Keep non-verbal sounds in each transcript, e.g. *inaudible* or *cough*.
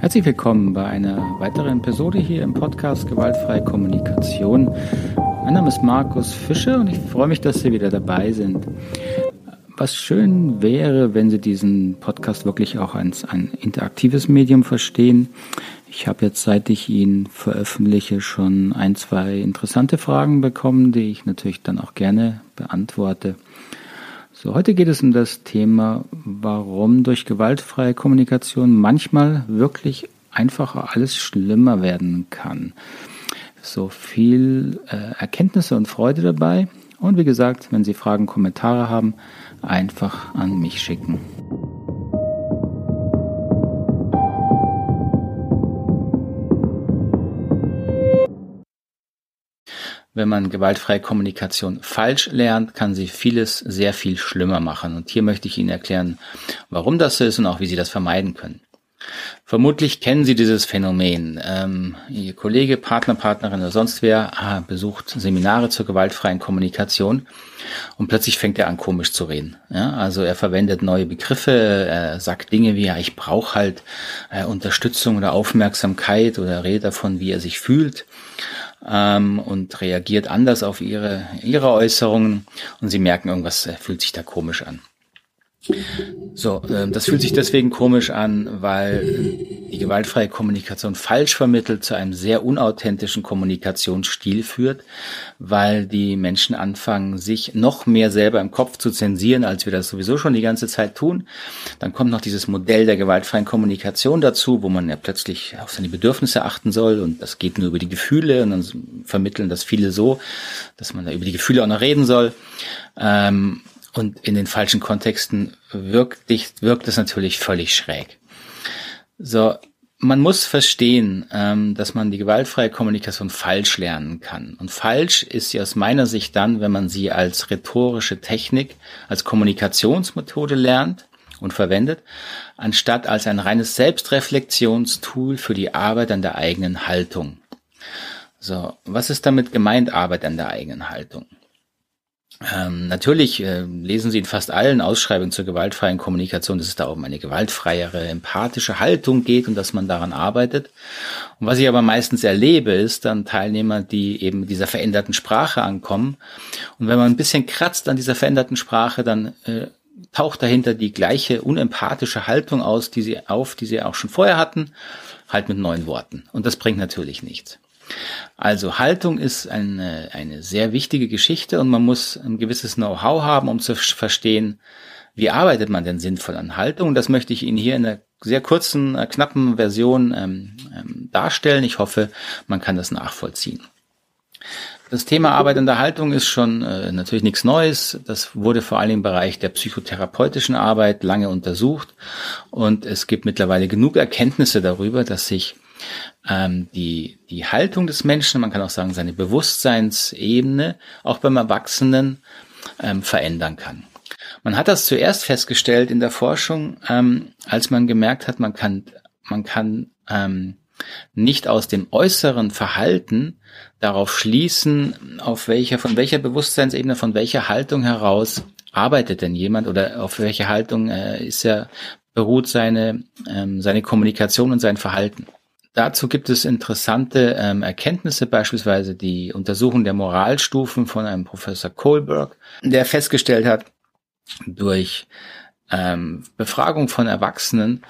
Herzlich willkommen bei einer weiteren Episode hier im Podcast Gewaltfreie Kommunikation. Mein Name ist Markus Fischer und ich freue mich, dass Sie wieder dabei sind. Was schön wäre, wenn Sie diesen Podcast wirklich auch als ein interaktives Medium verstehen. Ich habe jetzt, seit ich ihn veröffentliche, schon ein, zwei interessante Fragen bekommen, die ich natürlich dann auch gerne beantworte. So, heute geht es um das Thema, warum durch gewaltfreie Kommunikation manchmal wirklich einfach alles schlimmer werden kann. So viel äh, Erkenntnisse und Freude dabei. Und wie gesagt, wenn Sie Fragen, Kommentare haben, einfach an mich schicken. Wenn man gewaltfreie Kommunikation falsch lernt, kann sie vieles sehr viel schlimmer machen. Und hier möchte ich Ihnen erklären, warum das so ist und auch wie Sie das vermeiden können. Vermutlich kennen Sie dieses Phänomen. Ähm, Ihr Kollege, Partner, Partnerin oder sonst wer ah, besucht Seminare zur gewaltfreien Kommunikation und plötzlich fängt er an, komisch zu reden. Ja, also er verwendet neue Begriffe, er sagt Dinge wie, ja, ich brauche halt äh, Unterstützung oder Aufmerksamkeit oder redet davon, wie er sich fühlt ähm, und reagiert anders auf ihre, ihre Äußerungen und sie merken, irgendwas äh, fühlt sich da komisch an. So, äh, das fühlt sich deswegen komisch an, weil die gewaltfreie Kommunikation falsch vermittelt zu einem sehr unauthentischen Kommunikationsstil führt, weil die Menschen anfangen, sich noch mehr selber im Kopf zu zensieren, als wir das sowieso schon die ganze Zeit tun. Dann kommt noch dieses Modell der gewaltfreien Kommunikation dazu, wo man ja plötzlich auf seine Bedürfnisse achten soll und das geht nur über die Gefühle und dann vermitteln das viele so, dass man da über die Gefühle auch noch reden soll. Ähm, und in den falschen Kontexten wirkt, wirkt es natürlich völlig schräg. So, man muss verstehen, ähm, dass man die gewaltfreie Kommunikation falsch lernen kann. Und falsch ist sie aus meiner Sicht dann, wenn man sie als rhetorische Technik, als Kommunikationsmethode lernt und verwendet, anstatt als ein reines Selbstreflexionstool für die Arbeit an der eigenen Haltung. So, was ist damit gemeint, Arbeit an der eigenen Haltung? Ähm, natürlich äh, lesen Sie in fast allen Ausschreibungen zur gewaltfreien Kommunikation, dass es da um eine gewaltfreiere, empathische Haltung geht und dass man daran arbeitet. Und was ich aber meistens erlebe, ist dann Teilnehmer, die eben dieser veränderten Sprache ankommen. Und wenn man ein bisschen kratzt an dieser veränderten Sprache, dann äh, taucht dahinter die gleiche unempathische Haltung aus, die sie auf, die sie auch schon vorher hatten, halt mit neuen Worten. Und das bringt natürlich nichts. Also Haltung ist eine, eine sehr wichtige Geschichte und man muss ein gewisses Know-how haben, um zu verstehen, wie arbeitet man denn sinnvoll an Haltung. Und das möchte ich Ihnen hier in einer sehr kurzen, äh, knappen Version ähm, ähm, darstellen. Ich hoffe, man kann das nachvollziehen. Das Thema Arbeit der Haltung ist schon äh, natürlich nichts Neues. Das wurde vor allem im Bereich der psychotherapeutischen Arbeit lange untersucht und es gibt mittlerweile genug Erkenntnisse darüber, dass sich ähm, die, die Haltung des Menschen, man kann auch sagen seine Bewusstseinsebene, auch beim Erwachsenen ähm, verändern kann. Man hat das zuerst festgestellt in der Forschung, ähm, als man gemerkt hat, man kann, man kann ähm, nicht aus dem äußeren Verhalten darauf schließen, auf welcher, von welcher Bewusstseinsebene, von welcher Haltung heraus arbeitet denn jemand oder auf welche Haltung äh, ist er, beruht seine, ähm, seine Kommunikation und sein Verhalten. Dazu gibt es interessante ähm, Erkenntnisse, beispielsweise die Untersuchung der Moralstufen von einem Professor Kohlberg, der festgestellt hat, durch ähm, Befragung von Erwachsenen,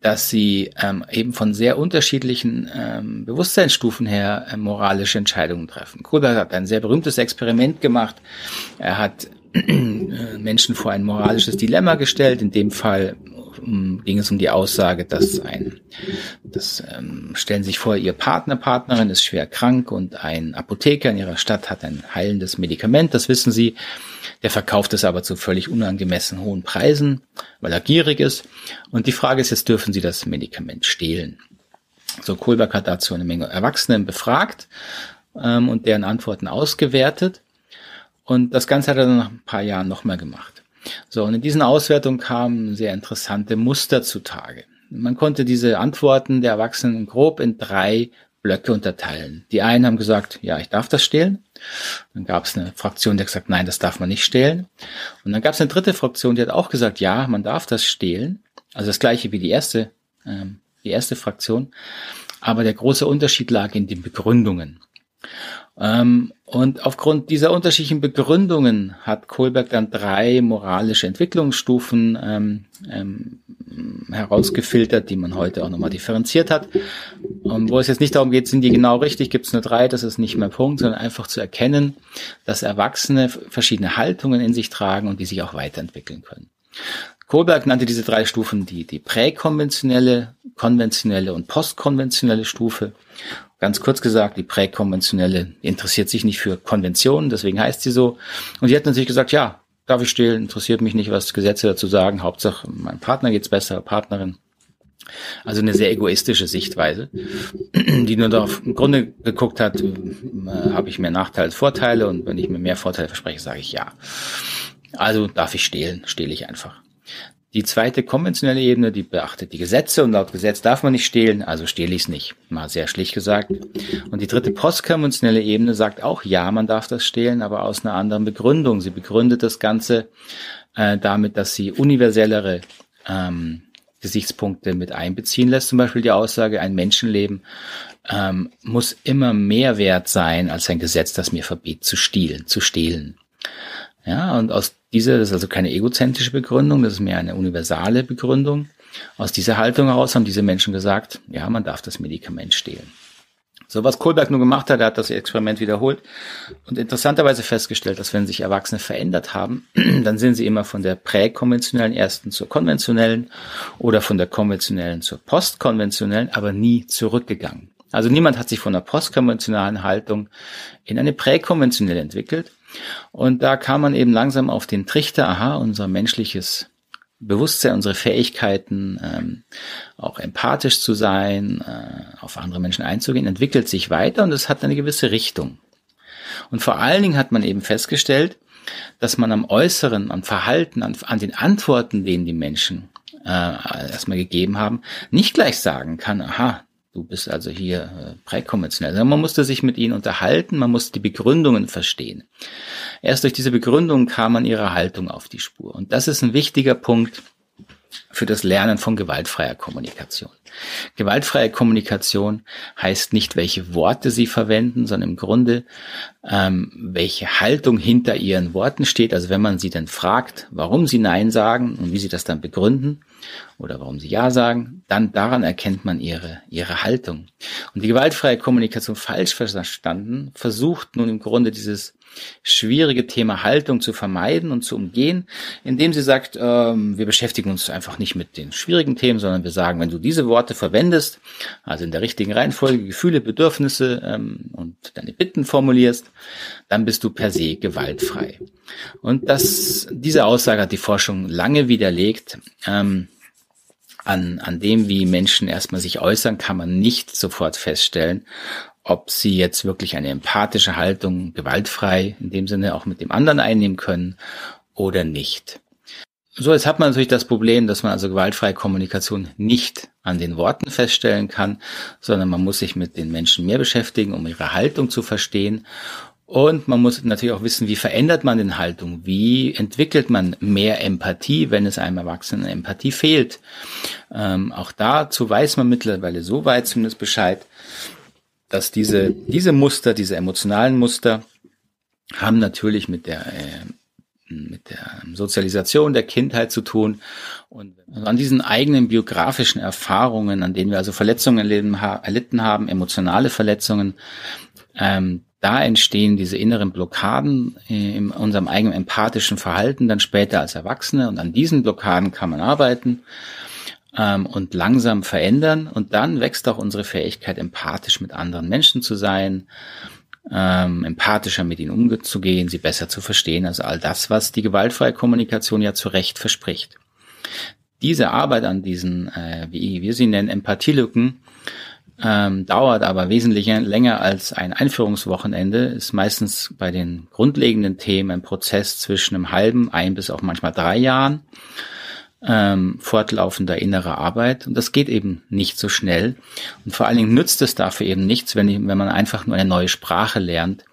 dass sie ähm, eben von sehr unterschiedlichen ähm, Bewusstseinsstufen her äh, moralische Entscheidungen treffen. Kohlberg hat ein sehr berühmtes Experiment gemacht. Er hat äh, Menschen vor ein moralisches Dilemma gestellt, in dem Fall um, ging es um die Aussage, dass ein, das ähm, stellen Sie sich vor, Ihr Partner, Partnerin ist schwer krank und ein Apotheker in Ihrer Stadt hat ein heilendes Medikament, das wissen Sie. Der verkauft es aber zu völlig unangemessen hohen Preisen, weil er gierig ist. Und die Frage ist jetzt, dürfen Sie das Medikament stehlen? So, Kohlberg hat dazu eine Menge Erwachsenen befragt ähm, und deren Antworten ausgewertet. Und das Ganze hat er dann nach ein paar Jahren nochmal gemacht. So, und in diesen Auswertungen kamen sehr interessante Muster zutage. Man konnte diese Antworten der Erwachsenen grob in drei Blöcke unterteilen. Die einen haben gesagt, ja, ich darf das stehlen. Dann gab es eine Fraktion, die hat gesagt, nein, das darf man nicht stehlen. Und dann gab es eine dritte Fraktion, die hat auch gesagt, ja, man darf das stehlen. Also das gleiche wie die erste ähm, die erste Fraktion. Aber der große Unterschied lag in den Begründungen. Ähm, und aufgrund dieser unterschiedlichen Begründungen hat Kohlberg dann drei moralische Entwicklungsstufen ähm, ähm, herausgefiltert, die man heute auch nochmal differenziert hat. Und wo es jetzt nicht darum geht, sind die genau richtig, gibt es nur drei, das ist nicht mehr Punkt, sondern einfach zu erkennen, dass Erwachsene verschiedene Haltungen in sich tragen und die sich auch weiterentwickeln können. Kohlberg nannte diese drei Stufen die, die präkonventionelle, konventionelle und postkonventionelle Stufe. Ganz kurz gesagt, die präkonventionelle interessiert sich nicht für Konventionen, deswegen heißt sie so. Und sie hat natürlich gesagt, ja, darf ich stehlen, interessiert mich nicht, was Gesetze dazu sagen. Hauptsache, meinem Partner geht's besser, Partnerin. Also eine sehr egoistische Sichtweise, die nur darauf im Grunde geguckt hat, äh, habe ich mehr Nachteile als Vorteile und wenn ich mir mehr Vorteile verspreche, sage ich ja. Also darf ich stehlen, stehle ich einfach. Die zweite konventionelle Ebene, die beachtet die Gesetze und laut Gesetz darf man nicht stehlen, also stehle ich es nicht. Mal sehr schlicht gesagt. Und die dritte postkonventionelle Ebene sagt auch, ja, man darf das stehlen, aber aus einer anderen Begründung. Sie begründet das Ganze äh, damit, dass sie universellere ähm, Gesichtspunkte mit einbeziehen lässt. Zum Beispiel die Aussage, ein Menschenleben ähm, muss immer mehr wert sein als ein Gesetz, das mir verbietet zu stehlen, zu stehlen. Ja, und aus dieser, das ist also keine egozentrische Begründung, das ist mehr eine universale Begründung. Aus dieser Haltung heraus haben diese Menschen gesagt, ja, man darf das Medikament stehlen. So was Kohlberg nur gemacht hat, er hat das Experiment wiederholt und interessanterweise festgestellt, dass wenn sich Erwachsene verändert haben, *clears throat* dann sind sie immer von der präkonventionellen ersten zur konventionellen oder von der konventionellen zur postkonventionellen, aber nie zurückgegangen. Also niemand hat sich von der postkonventionalen Haltung in eine präkonventionelle entwickelt, und da kam man eben langsam auf den Trichter, aha, unser menschliches Bewusstsein, unsere Fähigkeiten, ähm, auch empathisch zu sein, äh, auf andere Menschen einzugehen, entwickelt sich weiter und es hat eine gewisse Richtung. Und vor allen Dingen hat man eben festgestellt, dass man am Äußeren, am Verhalten, an, an den Antworten, denen die Menschen äh, erstmal gegeben haben, nicht gleich sagen kann, aha, Du bist also hier äh, präkonventionell. Also man musste sich mit ihnen unterhalten, man musste die Begründungen verstehen. Erst durch diese Begründungen kam man ihrer Haltung auf die Spur. Und das ist ein wichtiger Punkt für das Lernen von gewaltfreier Kommunikation. Gewaltfreie Kommunikation heißt nicht, welche Worte Sie verwenden, sondern im Grunde, ähm, welche Haltung hinter Ihren Worten steht. Also wenn man Sie dann fragt, warum Sie Nein sagen und wie Sie das dann begründen oder warum Sie Ja sagen, dann daran erkennt man Ihre, Ihre Haltung. Und die gewaltfreie Kommunikation falsch verstanden versucht nun im Grunde dieses schwierige Thema Haltung zu vermeiden und zu umgehen, indem sie sagt, ähm, wir beschäftigen uns einfach nicht mit den schwierigen Themen, sondern wir sagen, wenn du diese Worte verwendest, also in der richtigen Reihenfolge Gefühle, Bedürfnisse ähm, und deine Bitten formulierst, dann bist du per se gewaltfrei. Und das, diese Aussage hat die Forschung lange widerlegt. Ähm, an, an dem, wie Menschen erstmal sich äußern, kann man nicht sofort feststellen, ob sie jetzt wirklich eine empathische Haltung gewaltfrei in dem Sinne auch mit dem anderen einnehmen können oder nicht. So, jetzt hat man natürlich das Problem, dass man also gewaltfreie Kommunikation nicht an den Worten feststellen kann, sondern man muss sich mit den Menschen mehr beschäftigen, um ihre Haltung zu verstehen. Und man muss natürlich auch wissen, wie verändert man den Haltung? Wie entwickelt man mehr Empathie, wenn es einem Erwachsenen Empathie fehlt? Ähm, auch dazu weiß man mittlerweile so weit zumindest Bescheid, dass diese, diese Muster, diese emotionalen Muster haben natürlich mit der, äh, mit der Sozialisation der Kindheit zu tun und an diesen eigenen biografischen Erfahrungen, an denen wir also Verletzungen erlitten, haben, emotionale Verletzungen, ähm, da entstehen diese inneren Blockaden in unserem eigenen empathischen Verhalten dann später als Erwachsene und an diesen Blockaden kann man arbeiten ähm, und langsam verändern. Und dann wächst auch unsere Fähigkeit, empathisch mit anderen Menschen zu sein, ähm, empathischer mit ihnen umzugehen, sie besser zu verstehen. Also all das, was die gewaltfreie Kommunikation ja zu Recht verspricht. Diese Arbeit an diesen, äh, wie wir sie nennen, Empathielücken, ähm, dauert aber wesentlich länger als ein Einführungswochenende, ist meistens bei den grundlegenden Themen ein Prozess zwischen einem halben, ein bis auch manchmal drei Jahren ähm, fortlaufender innerer Arbeit. Und das geht eben nicht so schnell. Und vor allen Dingen nützt es dafür eben nichts, wenn, wenn man einfach nur eine neue Sprache lernt.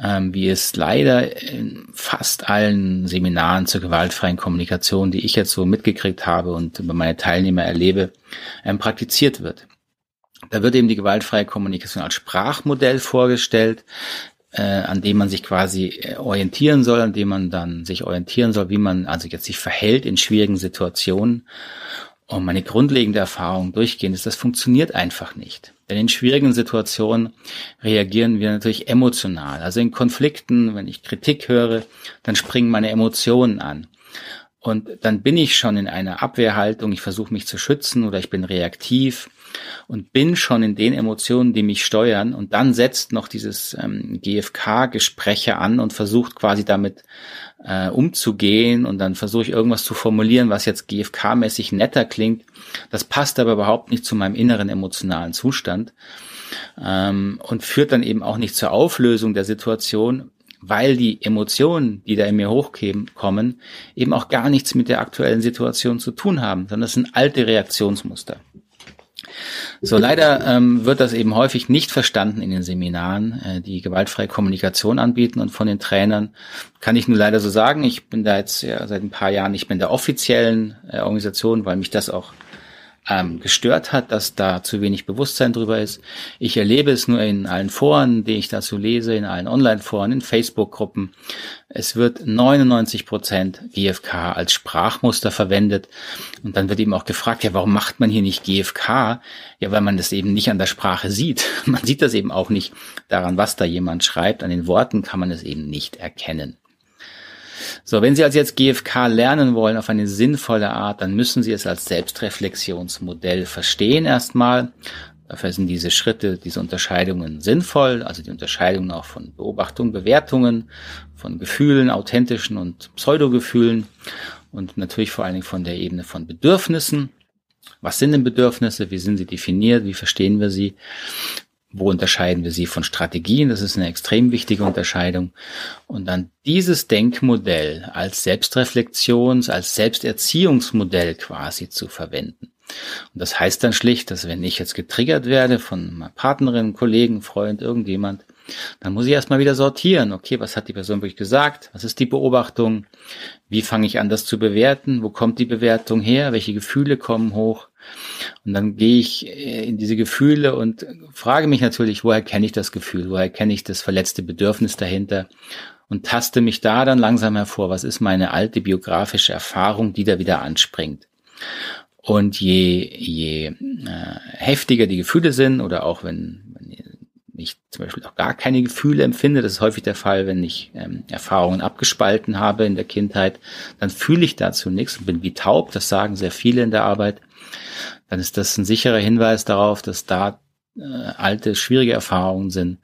ähm, wie es leider in fast allen Seminaren zur gewaltfreien Kommunikation, die ich jetzt so mitgekriegt habe und über meine Teilnehmer erlebe, ähm, praktiziert wird. Da wird eben die gewaltfreie Kommunikation als Sprachmodell vorgestellt, äh, an dem man sich quasi äh, orientieren soll, an dem man dann sich orientieren soll, wie man also jetzt sich verhält in schwierigen Situationen. Und meine grundlegende Erfahrung durchgehend ist, das funktioniert einfach nicht. Denn in schwierigen Situationen reagieren wir natürlich emotional. Also in Konflikten, wenn ich Kritik höre, dann springen meine Emotionen an. Und dann bin ich schon in einer Abwehrhaltung, ich versuche mich zu schützen oder ich bin reaktiv und bin schon in den Emotionen, die mich steuern. Und dann setzt noch dieses ähm, GFK-Gespräche an und versucht quasi damit äh, umzugehen. Und dann versuche ich irgendwas zu formulieren, was jetzt GFK-mäßig netter klingt. Das passt aber überhaupt nicht zu meinem inneren emotionalen Zustand. Ähm, und führt dann eben auch nicht zur Auflösung der Situation, weil die Emotionen, die da in mir hochkommen, eben auch gar nichts mit der aktuellen Situation zu tun haben, sondern das sind alte Reaktionsmuster. So, leider ähm, wird das eben häufig nicht verstanden in den Seminaren, äh, die gewaltfreie Kommunikation anbieten und von den Trainern kann ich nur leider so sagen. Ich bin da jetzt ja seit ein paar Jahren nicht mehr in der offiziellen äh, Organisation, weil mich das auch ähm, gestört hat, dass da zu wenig Bewusstsein drüber ist. Ich erlebe es nur in allen Foren, die ich dazu lese, in allen Online-Foren, in Facebook-Gruppen. Es wird 99 Prozent GFK als Sprachmuster verwendet. Und dann wird eben auch gefragt, ja, warum macht man hier nicht GFK? Ja, weil man das eben nicht an der Sprache sieht. *laughs* Man sieht das eben auch nicht daran, was da jemand schreibt. An den Worten kann man es eben nicht erkennen. So, wenn Sie also jetzt GFK lernen wollen auf eine sinnvolle Art, dann müssen Sie es als Selbstreflexionsmodell verstehen erstmal. Dafür sind diese Schritte, diese Unterscheidungen sinnvoll, also die Unterscheidungen auch von Beobachtungen, Bewertungen, von Gefühlen, authentischen und Pseudogefühlen und natürlich vor allen Dingen von der Ebene von Bedürfnissen. Was sind denn Bedürfnisse? Wie sind sie definiert? Wie verstehen wir sie? Wo unterscheiden wir sie von Strategien? Das ist eine extrem wichtige Unterscheidung. Und dann dieses Denkmodell als Selbstreflexions-, als Selbsterziehungsmodell quasi zu verwenden. Und das heißt dann schlicht, dass wenn ich jetzt getriggert werde von einer Partnerin, Kollegen, Freund, irgendjemand, dann muss ich erstmal wieder sortieren. Okay, was hat die Person wirklich gesagt? Was ist die Beobachtung? Wie fange ich an, das zu bewerten? Wo kommt die Bewertung her? Welche Gefühle kommen hoch? Und dann gehe ich äh, in diese Gefühle und frage mich natürlich, woher kenne ich das Gefühl? Woher kenne ich das verletzte Bedürfnis dahinter? Und taste mich da dann langsam hervor. Was ist meine alte biografische Erfahrung, die da wieder anspringt? Und je, je äh, heftiger die Gefühle sind oder auch wenn, wenn ich zum Beispiel auch gar keine Gefühle empfinde, das ist häufig der Fall, wenn ich ähm, Erfahrungen abgespalten habe in der Kindheit, dann fühle ich dazu nichts und bin wie taub, das sagen sehr viele in der Arbeit dann ist das ein sicherer Hinweis darauf, dass da äh, alte, schwierige Erfahrungen sind,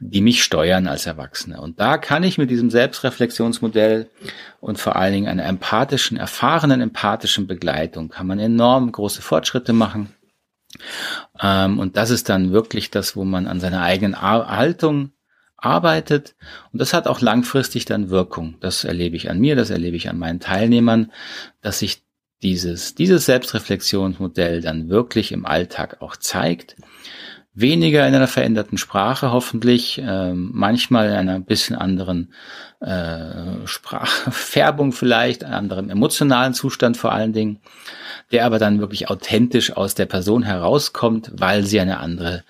die mich steuern als Erwachsene. Und da kann ich mit diesem Selbstreflexionsmodell und vor allen Dingen einer empathischen, erfahrenen empathischen Begleitung kann man enorm große Fortschritte machen. Ähm, und das ist dann wirklich das, wo man an seiner eigenen Haltung arbeitet. Und das hat auch langfristig dann Wirkung. Das erlebe ich an mir, das erlebe ich an meinen Teilnehmern, dass sich dieses, dieses Selbstreflexionsmodell dann wirklich im Alltag auch zeigt. Weniger in einer veränderten Sprache hoffentlich, äh, manchmal in einer bisschen anderen äh, Sprachfärbung *laughs* vielleicht, einem anderen emotionalen Zustand vor allen Dingen, der aber dann wirklich authentisch aus der Person herauskommt, weil sie eine andere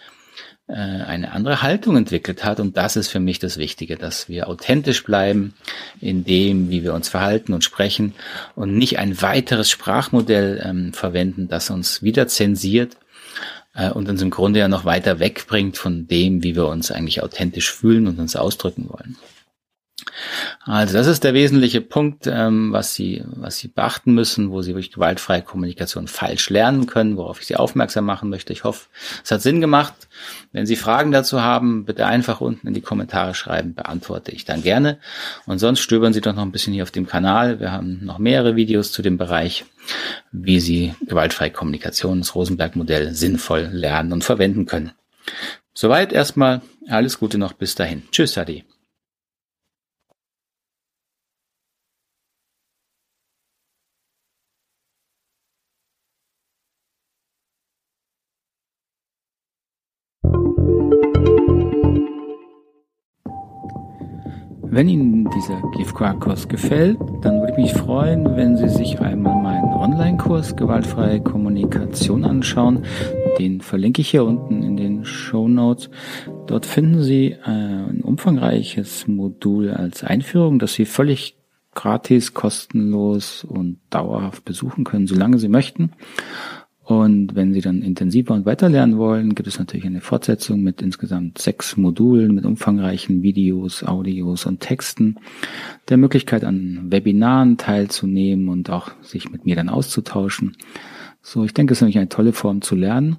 äh, eine andere Haltung entwickelt hat. Und das ist für mich das Wichtige, dass wir authentisch bleiben in dem, wie wir uns verhalten und sprechen und nicht ein weiteres Sprachmodell ähm, verwenden, das uns wieder zensiert äh, und uns im Grunde ja noch weiter wegbringt von dem, wie wir uns eigentlich authentisch fühlen und uns ausdrücken wollen. Also das ist der wesentliche Punkt, ähm, was Sie, was Sie beachten müssen, wo Sie durch gewaltfreie Kommunikation falsch lernen können, worauf ich Sie aufmerksam machen möchte. Ich hoffe, es hat Sinn gemacht. Wenn Sie Fragen dazu haben, bitte einfach unten in die Kommentare schreiben, beantworte ich dann gerne. Und sonst stöbern Sie doch noch ein bisschen hier auf dem Kanal. Wir haben noch mehrere Videos zu dem Bereich, wie Sie gewaltfreie Kommunikation, das Rosenberg-Modell sinnvoll lernen und verwenden können. Soweit erstmal. Alles Gute noch bis dahin. Tschüss, Adi. Wenn Ihnen dieser GIFQA-Kurs gefällt, dann würde ich mich freuen, wenn Sie sich einmal meinen Online-Kurs Gewaltfreie Kommunikation anschauen. Den verlinke ich hier unten in den Show Notes. Dort finden Sie äh, ein umfangreiches Modul als Einführung, das Sie völlig gratis, kostenlos und dauerhaft besuchen können, solange Sie möchten. Und wenn Sie dann intensiver und weiter lernen wollen, gibt es natürlich eine Fortsetzung mit insgesamt sechs Modulen mit umfangreichen Videos, Audios und Texten, der Möglichkeit an Webinaren teilzunehmen und auch sich mit mir dann auszutauschen. So, ich denke, es ist nämlich eine tolle Form zu lernen.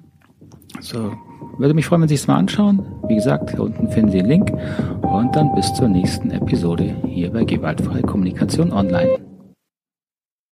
So, würde mich freuen, wenn Sie es mal anschauen. Wie gesagt, hier unten finden Sie den Link und dann bis zur nächsten Episode hier bei Gewaltfreie Kommunikation Online.